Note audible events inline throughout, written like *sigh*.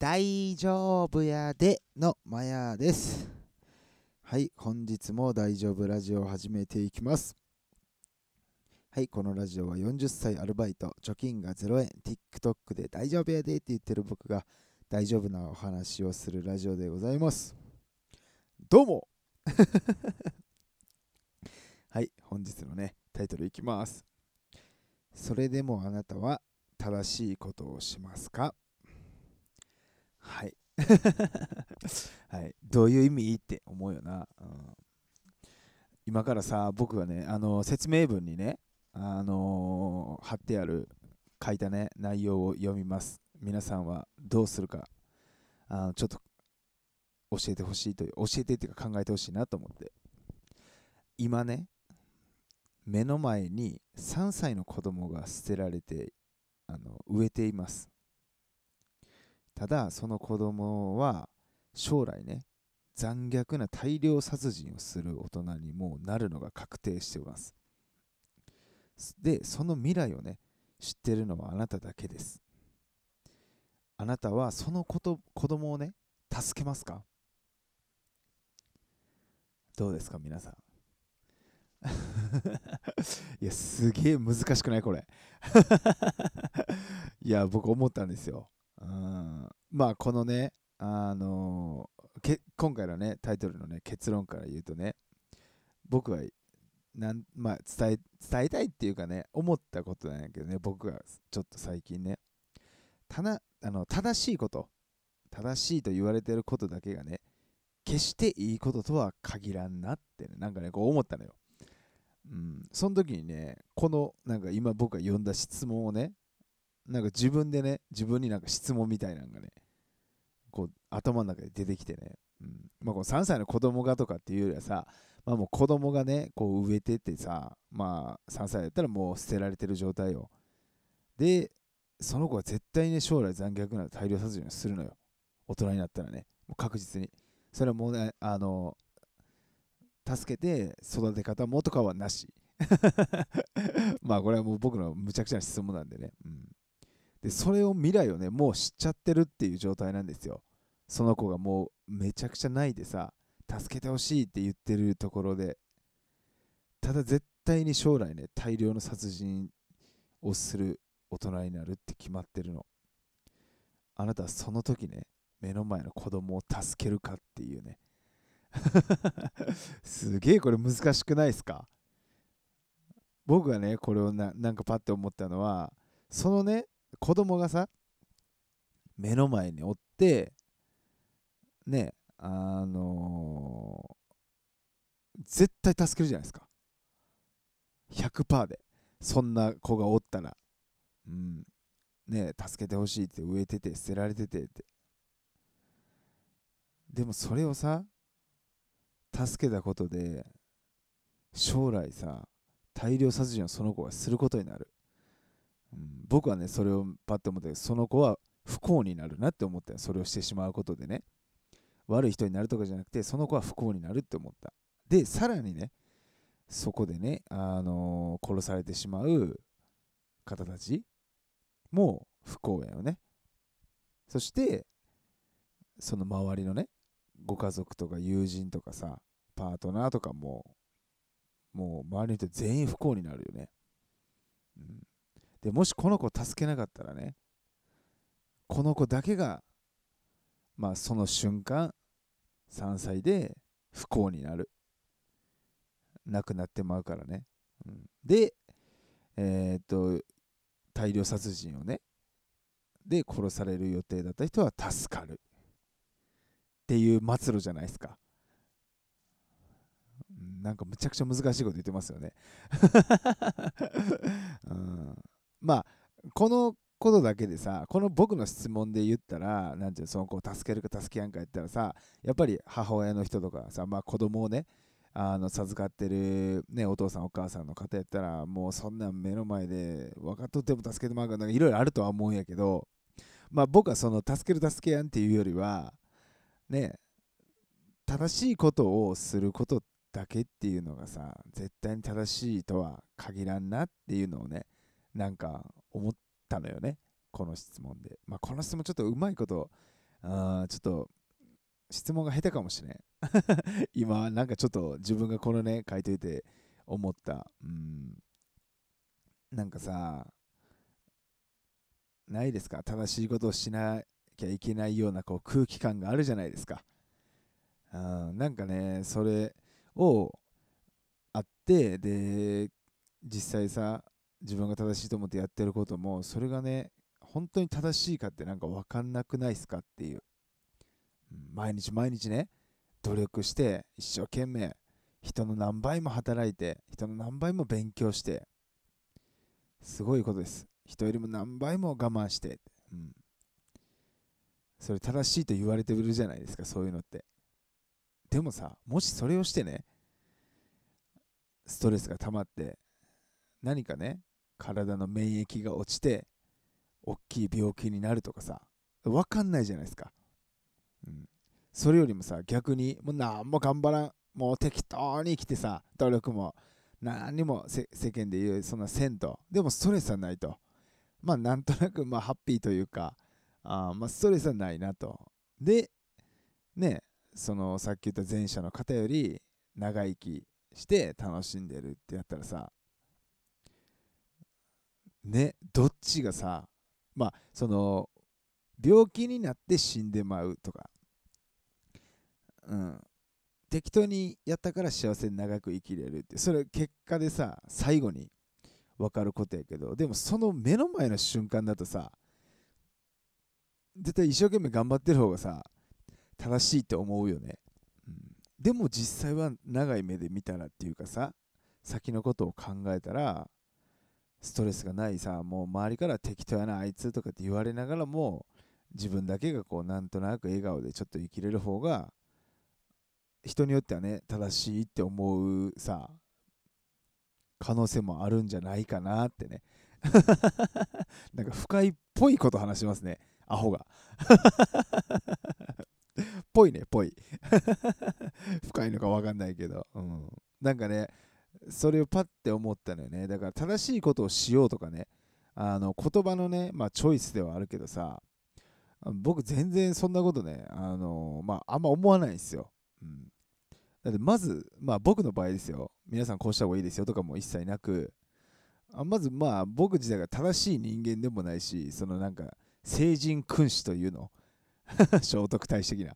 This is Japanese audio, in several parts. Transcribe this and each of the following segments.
大丈夫やでのマヤです。はい、本日も大丈夫ラジオを始めていきます。はい、このラジオは40歳アルバイト、貯金が0円、TikTok で大丈夫やでって言ってる僕が大丈夫なお話をするラジオでございます。どうも *laughs* はい、本日のね、タイトルいきます。それでもあなたは正しいことをしますか？はい。*laughs* はい。どういう意味って思うよな。うん、今からさ、僕がね、あの説明文にね、あの貼ってある、書いたね、内容を読みます。皆さんはどうするか、あのちょっと教えてほしいという、教えてっていうか考えてほしいなと思って。今ね、目の前に3歳の子供が捨てられてあの植えていますただその子供は将来ね残虐な大量殺人をする大人にもなるのが確定しています。でその未来をね知ってるのはあなただけです。あなたはそのこと子供をね助けますか？どうですか皆さん？*laughs* いや、すげえ難しくないこれ？*laughs* いや、僕思ったんですよ。うん。まあ、このね、あのけ今回のね、タイトルのね、結論から言うとね、僕はなん、まあ、伝え伝えたいっていうかね、思ったことなんやけどね、僕がちょっと最近ね、たなあの正しいこと、正しいと言われてることだけがね、決していいこととは限らんなってね、なんかね、こう思ったのよ。うん、その時にね、このなんか今僕が読んだ質問をね、なんか自分でね、自分になんか質問みたいなのがね、こう頭の中で出てきてね、うんまあ、この3歳の子供がとかっていうよりはさ、まあ、もう子供がね、こう植えてってさ、まあ3歳だったらもう捨てられてる状態よ。で、その子は絶対に将来残虐な大量殺人をするのよ。大人になったらね、もう確実に。それはもうね、あの、助けて育て方もとかはなし *laughs* まあこれはもう僕のむちゃくちゃな質問なんでね、うん、でそれを未来をねもう知っちゃってるっていう状態なんですよ。その子がもうめちゃくちゃ泣いてさ助けてほしいって言ってるところで。ただ絶対に将来ね大量の殺人をする大人になるって決まってるの。あなたはその時ね目の前の子供を助けるかっていうね。*laughs* すげえこれ難しくないですか？僕がねこれをななんかパッて思ったのはそのね子供がさ目の前におってねあのー絶対助けるじゃないですか。100%で。そんな子がおったら。うん。ね助けてほしいって植えてて捨てられててって。でもそれをさ助けたことで将来さ大量殺人をその子がすることになる、うん、僕はねそれをパッと思ってその子は不幸になるなって思ったそれをしてしまうことでね。悪い人になるとかじゃなくてその子は不幸になるって思った。でさらにねそこでね、あのー殺されてしまう方たちも不幸やよね。そしてその周りのねご家族とか友人とかさパートナーとかももう周りの人全員不幸になるよね、でもしこの子を助けなかったらねこの子だけがまあその瞬間3歳で不幸になる。亡くなってまうからね、うん、でえーっと大量殺人をねで殺される予定だった人は助かる。っていう末路じゃないですか。なんかむちゃくちゃ難しいこと言ってますよね。*laughs* うん、まあこのことだけでさこの僕の質問で言ったらなんていうのその子を助けるか助けやんかやったらさやっぱり母親の人とかさ、まあ、子供をねあの授かってる、ね、お父さんお母さんの方やったらもうそんなん目の前で分かっとっても助けてもらうからなんかいろいろあるとは思うんやけどまあ僕はその助ける助けやんっていうよりはね正しいことをすることだけっていうのがさ絶対に正しいとは限らんなっていうのをねなんか思ったのよね。この質問で。まあこの質問ちょっとうまいことあちょっと質問が下手かもしれん。*laughs* 今なんかちょっと自分がこのね書いといて思った。うん。なんかさないですか？正しいことをしなきゃいけないようなこう空気感があるじゃないですか。あなんかねそれをあってで実際さ自分が正しいと思ってやってることもそれがね本当に正しいかってなんか分かんなくないですかっていう。毎日毎日ね努力して一生懸命人の何倍も働いて人の何倍も勉強してすごいことです。人よりも何倍も我慢して、うん、それ正しいと言われてるじゃないですかそういうのって。でもさもしそれをしてねストレスが溜まって何かね体の免疫が落ちて大きい病気になるとかさ分かんないじゃないですか、うん、それよりもさ逆にもう何も頑張らん。もう適当に生きてさ努力も何にも世間で言うそんなせんと。でもストレスはないと。まあなんとなくまあハッピーというかあまあストレスはないなと。でねそのさっき言った前者の方より長生きして楽しんでるってやったらさねどっちがさまあその病気になって死んでまうとか。うん。適当にやったから幸せに長く生きれるって。それ結果でさ最後に分かることやけど。でもその目の前の瞬間だとさ絶対一生懸命頑張ってる方がさ正しいって思うよね、うん、でも実際は長い目で見たらっていうかさ先のことを考えたらストレスがないさもう周りから適当やなあいつとかって言われながらも自分だけがこうなんとなく笑顔でちょっと生きれる方が人によってはね正しいって思うさ可能性もあるんじゃないかなってね。*laughs* なんか深いっぽいこと話しますね。アホが。*laughs* ぽいねぽい。*laughs* 深いのか分かんないけど、うん、なんかねそれをパッて思ったのよね。だから正しいことをしようとかね。あの言葉のね、まあ、チョイスではあるけどさ僕全然そんなことねあのまああんま思わないんですよ、うん、だってまずまあ僕の場合ですよ。皆さんこうした方がいいですよとかも一切なくあまずまあ僕自体が正しい人間でもないしそのなんか聖人君子というの。*laughs* 聖徳太子的な。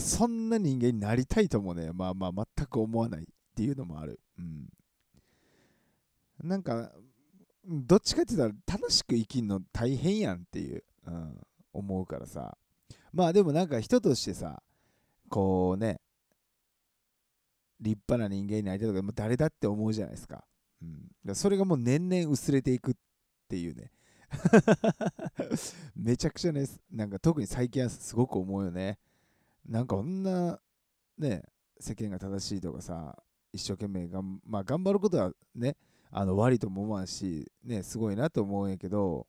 そんな人間になりたいともねまあまあ全く思わないっていうのもある。うん。なんかどっちかって言ったら楽しく生きるの大変やんっていう、うん、思うからさ。まあでもなんか人としてさこうね立派な人間になりたいとかもう誰だって思うじゃないですか,、うん、だそれがもう年々薄れていくっていうね。*laughs* めちゃくちゃねなんか特に最近はすごく思うよね。なんかこんなね世間が正しいとかさ一生懸命がん、まあ、頑張ることはねあの悪いとも思わんし、ね、すごいなと思うんやけど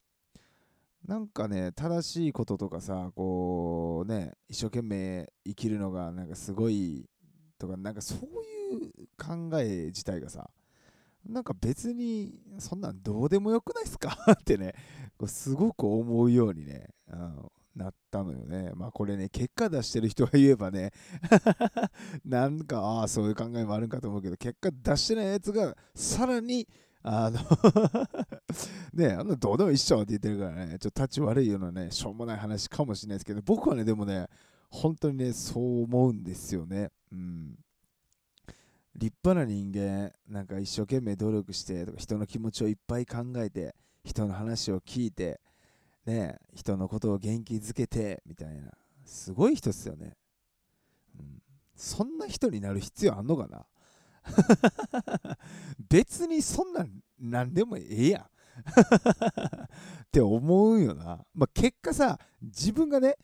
なんかね正しいこととかさこうね一生懸命生きるのがなんかすごいとかなんかそういう考え自体がさなんか別にそんなんどうでもよくないっすか？*laughs* ってねすごく思うようにね、うん、なったのよね。まあこれね、結果出してる人が言えばね *laughs* なんか、ああ、そういう考えもあるんかと思うけど、結果出してないやつが、さらに、あの *laughs* ねあのどうでも一緒って言ってるからね、ちょっと立ち悪いようなね、しょうもない話かもしれないですけど、僕はね、でもね、本当にね、そう思うんですよね。うん。立派な人間、なんか一生懸命努力して、人の気持ちをいっぱい考えて、人の話を聞いて、ね、人のことを元気づけてみたいな。すごい人っすよね、うん、そんな人になる必要あんのかな？*laughs* 別にそんなん何でもええやん。*laughs* って思うよな、まあ、結果さ自分がね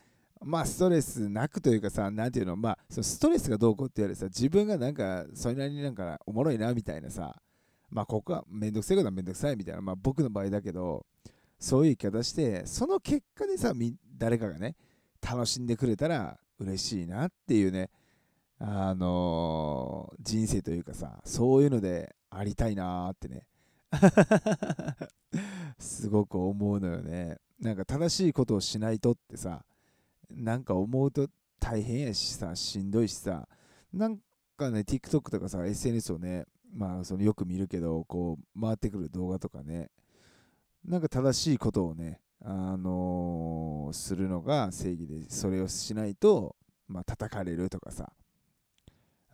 まあストレスなくというかさ、なんていうの、まあそのストレスがどうこうって言われてさ、自分がなんかそれなりになんかおもろいなみたいなさ、まあここはめんどくさいことはめんどくさいみたいな、まあ僕の場合だけど、そういう生き方してその結果でさ誰かがね楽しんでくれたら嬉しいなっていうねあのー、人生というかさそういうのでありたいなーってね。*laughs* すごく思うのよね。なんか正しいことをしないとってさなんか思うと大変やしさしんどいしさなんかね TikTok とかさ SNS をねまあそのよく見るけどこう回ってくる動画とかねなんか正しいことをねあのー、するのが正義でそれをしないとまあ叩かれるとかさ。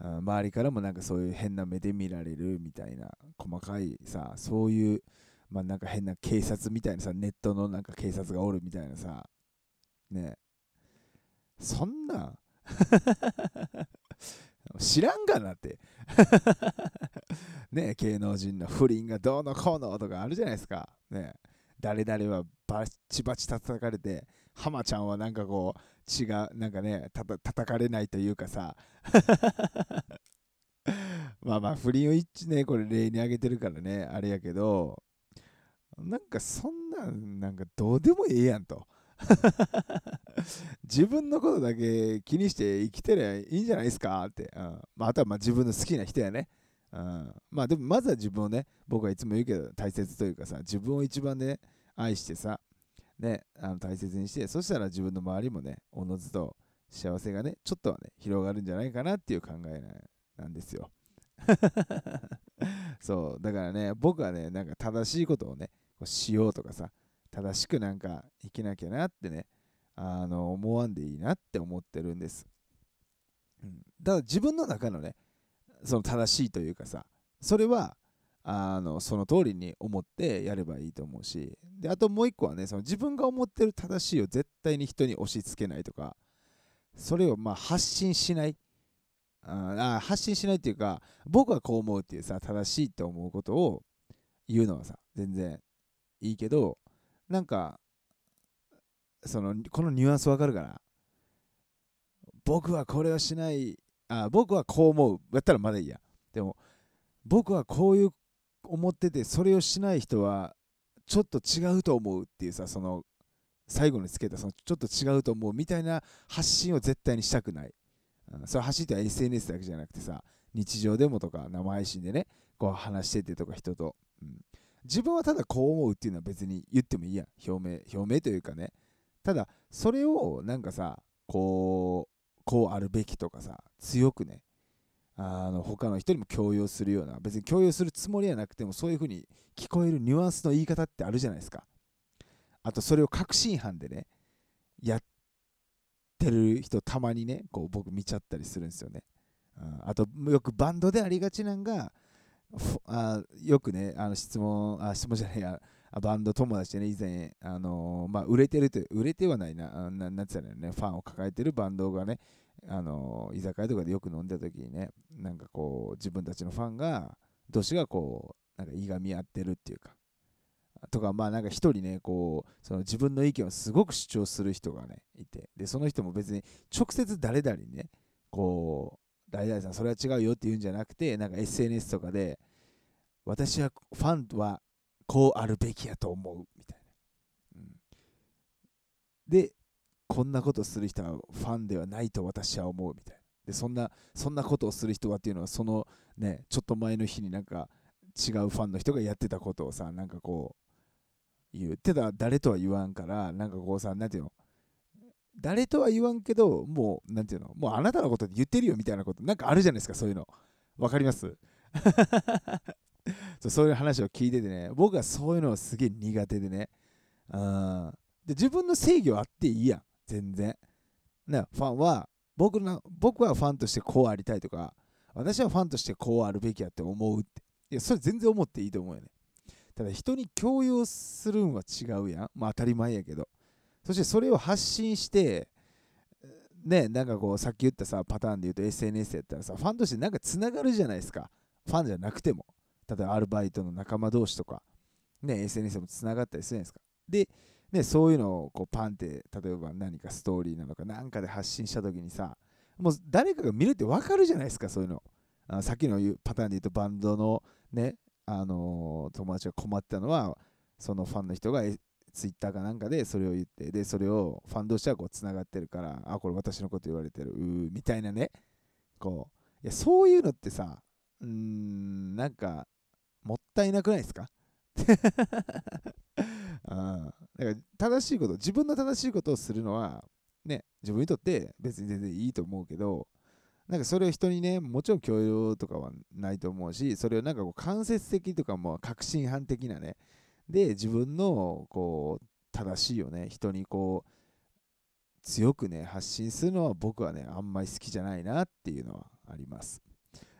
周りからもなんかそういう変な目で見られるみたいな細かいさそういうまあなんか変な警察みたいなさネットのなんか警察がおるみたいなさ。ね。そんな。*laughs* 知らんがなって。*laughs* ね芸能人の不倫がどうのこうのとかあるじゃないですか。ね。誰々はバチバチ叩かれて浜ちゃんはなんかこう血がなんかねた叩かれないというかさ。*laughs* まあまあ不倫を一致ねこれ例に挙げてるからねあれやけど。なんかそんなんなんかどうでもええやんと。*laughs* 自分のことだけ気にして生きてりゃいいんじゃないですかって、うん。まあ、あとはまあ自分の好きな人やね、うん、まあでもまずは自分をね僕はいつも言うけど大切というかさ自分を一番ね愛してさねあの大切にしてそしたら自分の周りもねおのずと幸せがねちょっとはね広がるんじゃないかなっていう考えなんですよ。*laughs* そう。だからね僕はねなんか正しいことをねこうしようとかさ正しくなんか生きなきゃなってねあの思わんでいいなって思ってるんです、うん、だ自分の中のねその正しいというかさそれはあのその通りに思ってやればいいと思うしであともう一個はねその自分が思ってる正しいを絶対に人に押し付けないとかそれをまあ発信しない。あ発信しないっていうか僕はこう思うっていうさ正しいって思うことを言うのはさ全然いいけどなんかそのこのニュアンスわかるかな？僕はこれをしないあ僕はこう思う。やったらまだいいや。でも僕はこういう思っててそれをしない人はちょっと違うと思うっていうさその最後につけたそのちょっと違うと思うみたいな発信を絶対にしたくない、うん、それ発信っては SNS だけじゃなくてさ日常でもとか生配信でねこう話しててとか人と、うん、自分はただこう思うっていうのは別に言ってもいいや表明表明というかね。ただそれをなんかさこうこうあるべきとかさ強くねあの他の人にも強要するような別に強要するつもりはなくてもそういう風に聞こえるニュアンスの言い方ってあるじゃないですか。あとそれを確信犯でねやってる人たまにねこう僕見ちゃったりするんですよね、うん、あとよくバンドでありがちなんがあよくねあの質問あ質問じゃないやバンド友達でね以前あのー、まあ売れてると売れてはないなななんつったらねファンを抱えてるバンドがねあの居酒屋とかでよく飲んだ時にねなんかこう自分たちのファンが同士がこうなんかいがみ合ってるっていうかとかまあなんか一人ねこうその自分の意見をすごく主張する人がねいてでその人も別に直接誰々にねこう誰々さんそれは違うよって言うんじゃなくてなんか SNS とかで私はファンはこうあるべきやと思うみたいな、うん、でこんなことする人はファンではないと私は思うみたいな。でそんなそんなことをする人はっていうのはそのねちょっと前の日になんか違うファンの人がやってたことをさなんかこう言ってた誰とは言わんからなんかこうさなんていうの？誰とは言わんけどもうなんていうの？もうあなたのこと言ってるよみたいなことなんかあるじゃないですかそういうの。わかります？*laughs* そうそういう話を聞いててね僕はそういうのはすげえ苦手でねうんで自分の制御あっていいやん全然。ね、ファンは僕の、僕はファンとしてこうありたいとか、私はファンとしてこうあるべきやって思うって。いや、それ全然思っていいと思うよね。ただ人に強要するんは違うやん。まあ当たり前やけど。そしてそれを発信して、ね、なんかこうさっき言ったさパターンで言うと SNS やったらさファンとしてなんかつながるじゃないですかファンじゃなくても例えばアルバイトの仲間同士とかね SNS でもつながったりするじゃないですか。でね、そういうのをこうパンって例えば何かストーリーなのか何かで発信した時にさもう誰かが見るって分かるじゃないですかそういうの。あさっきの言うパターンで言うとバンドのねあのー、友達が困ったのはそのファンの人がツイッターかなんかでそれを言ってでそれをファン同士はこうつながってるからあこれ私のこと言われてるうーみたいなね。こういやそういうのってさうーんなんかもったいなくないですか？*laughs* だから正しいこと自分の正しいことをするのはね自分にとって別に全然いいと思うけどなんかそれを人にねもちろん共有とかはないと思うしそれをなんかこう間接的とかも確信犯的なねで自分のこう正しいよね人にこう強くね発信するのは僕はねあんまり好きじゃないなっていうのはあります。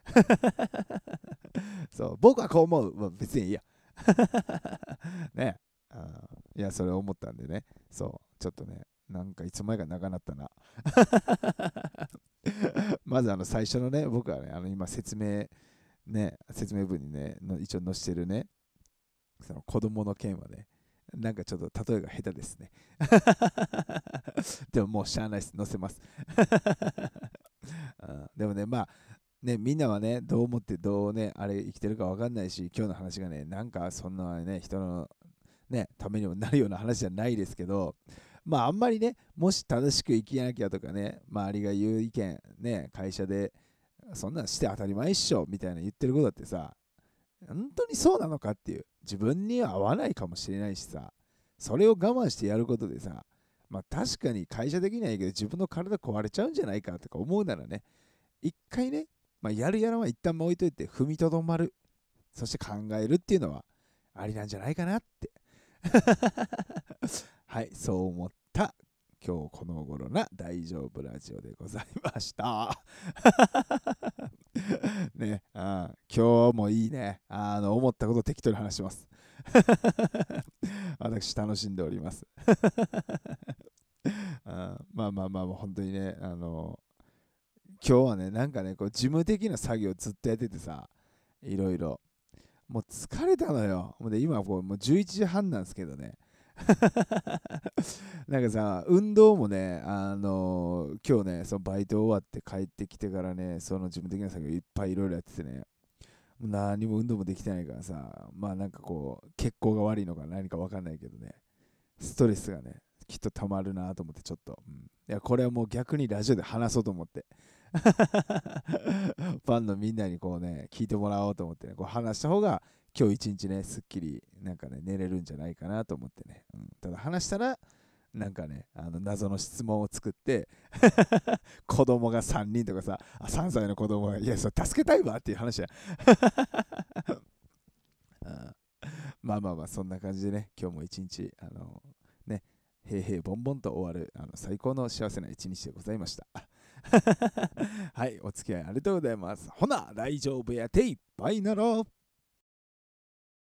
*laughs* そう僕はこう思う、まあ、別にいいや。*laughs* ね。あいやそれ思ったんでね。そう。ちょっとねなんかいつ前か長なったな。*laughs* まずあの最初のね僕はねあの今説明ね説明文にねの一応載せてるねその子供の件はねなんかちょっと例えが下手ですね。でももうしゃあないです。載せます。でもねまあね、みんなはね、どう思ってどうね、あれ生きてるか分かんないし、今日の話がね、なんかそんなね、人のね、ためにもなるような話じゃないですけど、まああんまりね、もし正しく生きなきゃとかね、周りが言う意見、ね、会社で、そんなんして当たり前っしょみたいな言ってることってさ、本当にそうなのかっていう、自分には合わないかもしれないしさ、それを我慢してやることでさ、まあ確かに会社的にはいいけど、自分の体壊れちゃうんじゃないかとか思うならね、一回ね、まあ、やるやらは一旦置いといて踏みとどまる。そして考えるっていうのはありなんじゃないかなって。*laughs* はいそう思った。今日この頃な大丈夫ラジオでございました。*laughs* ねあ今日もいいね。あの思ったこと適当に話します。*laughs* 私楽しんでおります。あまあまあまあ本当にねあの今日はね、なんかね、こう事務的な作業ずっとやっててさ、いろいろ。もう疲れたのよ。もうで今こうもう11時半なんですけどね。*laughs* なんかさ、運動もね、あのー、今日ね、そのバイト終わって帰ってきてからね、その事務的な作業いっぱいいろいろやっててね、もう何も運動もできてないからさ、まあなんかこう、血行が悪いのか何かわかんないけどね、ストレスがね、きっとたまるなと思ってちょっと、うん、いや、これはもう逆にラジオで話そうと思って。*laughs* ファンのみんなにこうね、聞いてもらおうと思ってね、こう話した方が今日一日ね、すっきりなんかね、寝れるんじゃないかなと思ってね。うん、ただ話したら、なんかね、あの謎の質問を作って *laughs* 子供が3人とかさ、あ3歳の子供が、いや、それ助けたいわっていう話や。*laughs* まあまあまあ、そんな感じでね、今日も一日、あのね、平々ボンボンと終わるあの最高の幸せな一日でございました。はい、お付き合いありがとうございます。ほな、大丈夫やてい。っぱいなろ。